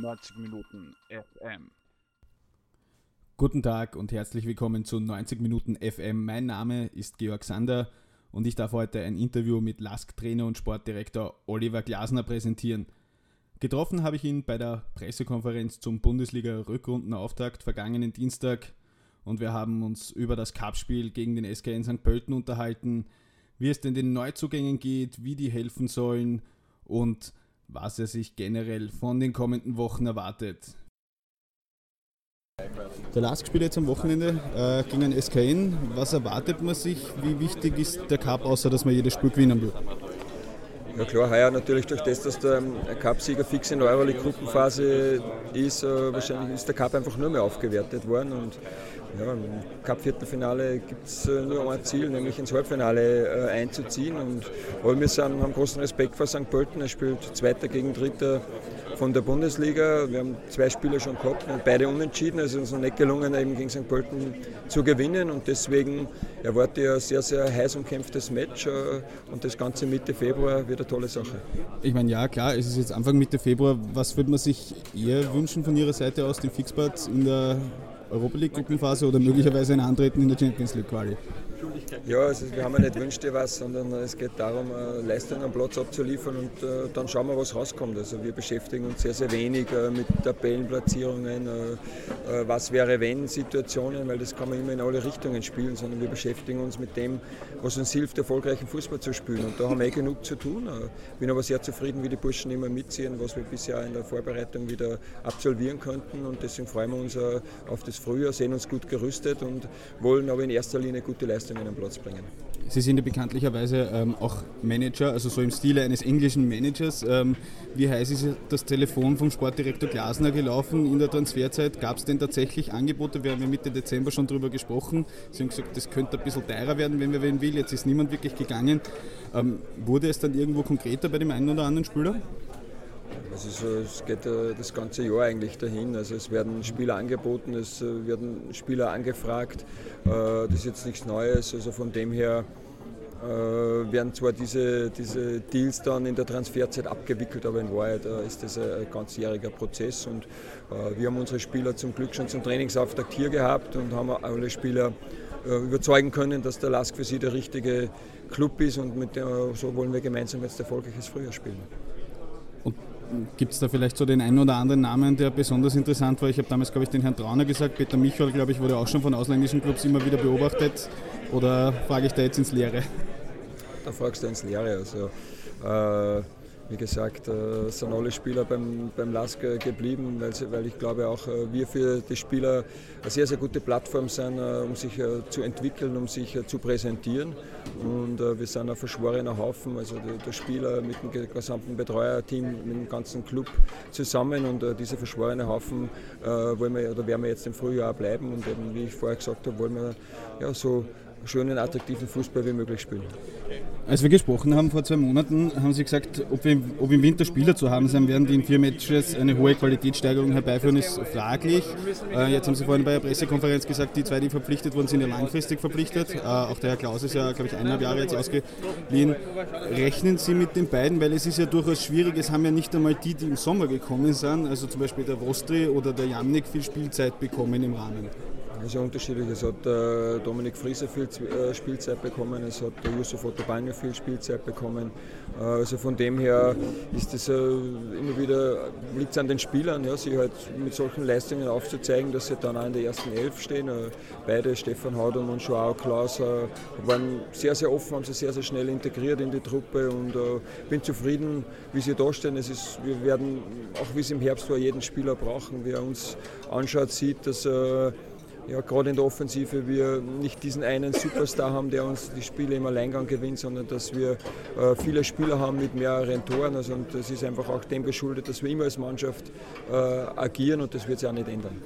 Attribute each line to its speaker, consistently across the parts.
Speaker 1: 90 Minuten FM.
Speaker 2: Guten Tag und herzlich willkommen zu 90 Minuten FM. Mein Name ist Georg Sander und ich darf heute ein Interview mit LASK-Trainer und Sportdirektor Oliver Glasner präsentieren. Getroffen habe ich ihn bei der Pressekonferenz zum Bundesliga-Rückrundenauftakt vergangenen Dienstag und wir haben uns über das Cupspiel gegen den SKN St. Pölten unterhalten, wie es denn den Neuzugängen geht, wie die helfen sollen und was er sich generell von den kommenden Wochen erwartet. Der Lask spielt jetzt am Wochenende äh, gegen den SKN. Was erwartet man sich? Wie wichtig ist der Cup, außer dass man jedes Spiel gewinnen will?
Speaker 3: Ja klar, heuer natürlich durch das, dass der Cup-Sieger fix in der Euroleague-Gruppenphase ist, äh, wahrscheinlich ist der Cup einfach nur mehr aufgewertet worden und ja, Im Cup-Viertelfinale gibt es äh, nur ein Ziel, nämlich ins Halbfinale äh, einzuziehen. Und aber wir sind, haben großen Respekt vor St. Pölten. Er spielt Zweiter gegen Dritter von der Bundesliga. Wir haben zwei Spieler schon gehabt, beide unentschieden. Also es ist noch nicht gelungen, eben gegen St. Pölten zu gewinnen. Und deswegen erwarte ich ein sehr, sehr heiß umkämpftes Match. Und das Ganze Mitte Februar wird eine tolle Sache.
Speaker 2: Ich meine, ja, klar, es ist jetzt Anfang Mitte Februar. Was würde man sich eher wünschen von Ihrer Seite aus, den Fixpart in der Europa League Gruppenphase oder möglicherweise ein Antreten in der Champions League Quali?
Speaker 3: Ja, also wir haben ja nicht wünscht dir was, sondern es geht darum, äh, Leistungen am Platz abzuliefern und äh, dann schauen wir, was rauskommt. Also wir beschäftigen uns sehr, sehr wenig äh, mit Tabellenplatzierungen, was wäre wenn Situationen, weil das kann man immer in alle Richtungen spielen, sondern wir beschäftigen uns mit dem, was uns hilft, erfolgreichen Fußball zu spielen. Und da haben wir eh genug zu tun. Bin aber sehr zufrieden, wie die Burschen immer mitziehen, was wir bisher in der Vorbereitung wieder absolvieren konnten und deswegen freuen wir uns auf das Frühjahr, sehen uns gut gerüstet und wollen aber in erster Linie gute Leistungen Leistungen am Platz bringen.
Speaker 2: Sie sind ja bekanntlicherweise ähm, auch Manager, also so im Stile eines englischen Managers. Ähm, wie heiß ist das Telefon vom Sportdirektor Glasner gelaufen in der Transferzeit? Gab es denn tatsächlich Angebote? Wir haben ja Mitte Dezember schon darüber gesprochen. Sie haben gesagt, das könnte ein bisschen teurer werden, wenn wir wen will. Jetzt ist niemand wirklich gegangen. Ähm, wurde es dann irgendwo konkreter bei dem einen oder anderen Spieler?
Speaker 3: Also so, es geht äh, das ganze Jahr eigentlich dahin. Also es werden Spieler angeboten, es äh, werden Spieler angefragt. Äh, das ist jetzt nichts Neues. Also von dem her werden zwar diese, diese Deals dann in der Transferzeit abgewickelt, aber in Wahrheit ist das ein ganzjähriger Prozess und wir haben unsere Spieler zum Glück schon zum Trainingsauftakt hier gehabt und haben alle Spieler überzeugen können, dass der LASK für sie der richtige Club ist und mit der, so wollen wir gemeinsam jetzt erfolgreiches Frühjahr spielen.
Speaker 2: Gibt es da vielleicht so den einen oder anderen Namen, der besonders interessant war? Ich habe damals, glaube ich, den Herrn Trauner gesagt. Peter Michael, glaube ich, wurde auch schon von ausländischen Clubs immer wieder beobachtet. Oder frage ich da jetzt ins Leere?
Speaker 3: Da fragst du ins Leere. Also, äh, wie gesagt, äh, sind alle Spieler beim, beim LASK geblieben, weil, weil ich glaube auch, äh, wir für die Spieler eine sehr, sehr gute Plattform sind, äh, um sich zu entwickeln, um sich zu präsentieren. Und wir sind ein verschworener Haufen, also der Spieler mit dem gesamten Betreuerteam, mit dem ganzen Club zusammen. Und dieser verschworene Haufen wollen wir, oder werden wir jetzt im Frühjahr bleiben. Und eben, wie ich vorher gesagt habe, wollen wir ja, so schönen, attraktiven Fußball wie möglich spielen.
Speaker 2: Als wir gesprochen haben vor zwei Monaten, haben Sie gesagt, ob, wir, ob im Winter Spieler zu haben sein werden, die in vier Matches eine hohe Qualitätssteigerung herbeiführen, ist fraglich. Äh, jetzt haben Sie vorhin bei der Pressekonferenz gesagt, die zwei, die verpflichtet wurden, sind ja langfristig verpflichtet. Äh, auch der Herr Klaus ist ja, glaube ich, eineinhalb Jahre jetzt ausgeliehen. Rechnen Sie mit den beiden, weil es ist ja durchaus schwierig, es haben ja nicht einmal die, die im Sommer gekommen sind, also zum Beispiel der Vostri oder der Jamnik, viel Spielzeit bekommen im Rahmen.
Speaker 3: Es ist unterschiedlich. Es hat äh, Dominik Frieser viel äh, Spielzeit bekommen, es hat der Yusuf Ottobanya viel Spielzeit bekommen. Äh, also von dem her ist es äh, immer wieder, liegt es an den Spielern, ja, sie halt mit solchen Leistungen aufzuzeigen, dass sie dann auch in der ersten Elf stehen. Äh, beide, Stefan Haudum und Joao Klaus, äh, waren sehr, sehr offen, haben sich sehr, sehr schnell integriert in die Truppe und bin zufrieden, wie sie da stehen. Es ist, wir werden, auch wie es im Herbst war, jeden Spieler brauchen. Wer uns anschaut, sieht, dass ja, gerade in der Offensive wir nicht diesen einen Superstar haben, der uns die Spiele im Alleingang gewinnt, sondern dass wir äh, viele Spieler haben mit mehreren Toren. Also, und das ist einfach auch dem geschuldet, dass wir immer als Mannschaft äh, agieren und das wird sich auch nicht ändern.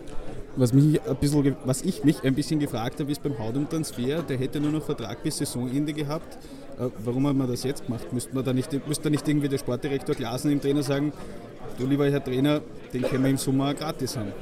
Speaker 2: Was, mich ein bisschen, was ich mich ein bisschen gefragt habe, ist beim Haudum-Transfer, der hätte nur noch Vertrag bis Saisonende gehabt. Äh, warum hat man das jetzt gemacht? Müsste man da nicht, müsste nicht irgendwie der Sportdirektor Glasen im Trainer sagen, du lieber Herr Trainer, den können wir im Sommer gratis haben?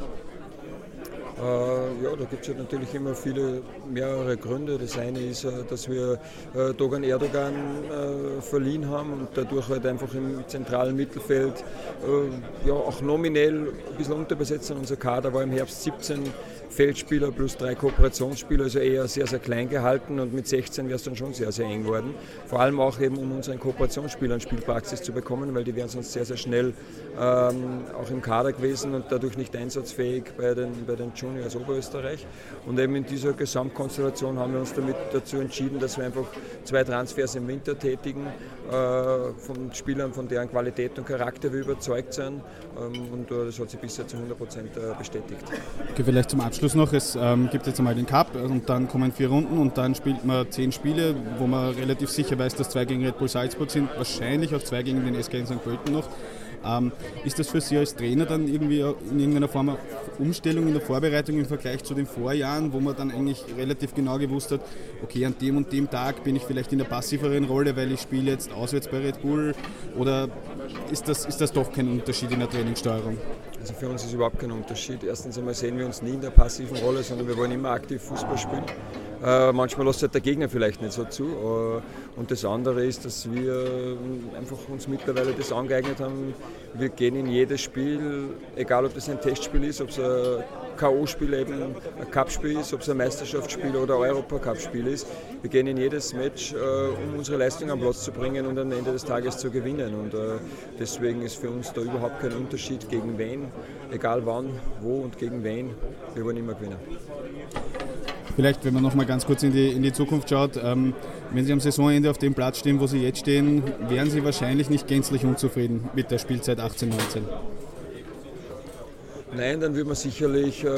Speaker 3: Äh, ja, da gibt es halt natürlich immer viele, mehrere Gründe. Das eine ist, äh, dass wir äh, Dogan Erdogan äh, verliehen haben und dadurch halt einfach im zentralen Mittelfeld äh, ja, auch nominell ein bisschen unterbesetzt sind. Unser Kader war im Herbst 17 Feldspieler plus drei Kooperationsspieler, also eher sehr, sehr klein gehalten und mit 16 wäre es dann schon sehr, sehr eng geworden. Vor allem auch eben, um unseren Kooperationsspielern Spielpraxis zu bekommen, weil die wären sonst sehr, sehr schnell ähm, auch im Kader gewesen und dadurch nicht einsatzfähig bei den, bei den Juniors Oberösterreich. Und eben in dieser Gesamtkonstellation haben wir uns damit dazu entschieden, dass wir einfach zwei Transfers im Winter tätigen, äh, von Spielern, von deren Qualität und Charakter wir überzeugt sind. Ähm, und äh, das hat sich bisher zu 100 Prozent äh, bestätigt.
Speaker 2: Okay, vielleicht zum Abschluss noch, es ähm, gibt jetzt einmal den Cup und dann kommen vier Runden und dann spielt man zehn Spiele, wo man relativ sicher weiß, dass zwei gegen Red Bull Salzburg sind, wahrscheinlich auch zwei gegen den SK in St. Pölten noch. Ähm, ist das für Sie als Trainer dann irgendwie in irgendeiner Form eine Umstellung in der Vorbereitung im Vergleich zu den Vorjahren, wo man dann eigentlich relativ genau gewusst hat, okay, an dem und dem Tag bin ich vielleicht in der passiveren Rolle, weil ich spiele jetzt auswärts bei Red Bull oder ist das, ist das doch kein Unterschied in der Trainingssteuerung?
Speaker 3: Also für uns ist überhaupt kein Unterschied. Erstens einmal sehen wir uns nie in der passiven Rolle, sondern wir wollen immer aktiv Fußball spielen. Äh, manchmal lässt halt der Gegner vielleicht nicht so zu. Äh, und das andere ist, dass wir einfach uns mittlerweile das angeeignet haben. Wir gehen in jedes Spiel, egal ob das ein Testspiel ist, ob es ein K.O.-Spiel eben ein Cup-Spiel ist, ob es ein Meisterschaftsspiel oder ein Europacup-Spiel ist. Wir gehen in jedes Match, äh, um unsere Leistung am Platz zu bringen und am Ende des Tages zu gewinnen. Und deswegen ist für uns da überhaupt kein Unterschied gegen wen, egal wann, wo und gegen wen. Wir wollen immer gewinnen.
Speaker 2: Vielleicht, wenn man noch mal ganz kurz in die, in die Zukunft schaut, ähm, wenn Sie am Saisonende auf dem Platz stehen, wo Sie jetzt stehen, wären Sie wahrscheinlich nicht gänzlich unzufrieden mit der Spielzeit 18-19.
Speaker 3: Nein, dann würde man sicherlich äh,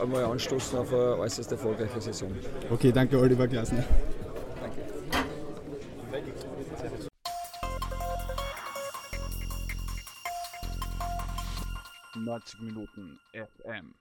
Speaker 3: einmal anstoßen auf eine äußerst erfolgreiche Saison.
Speaker 2: Okay, danke Oliver Glasner.
Speaker 1: 90 Minuten FM.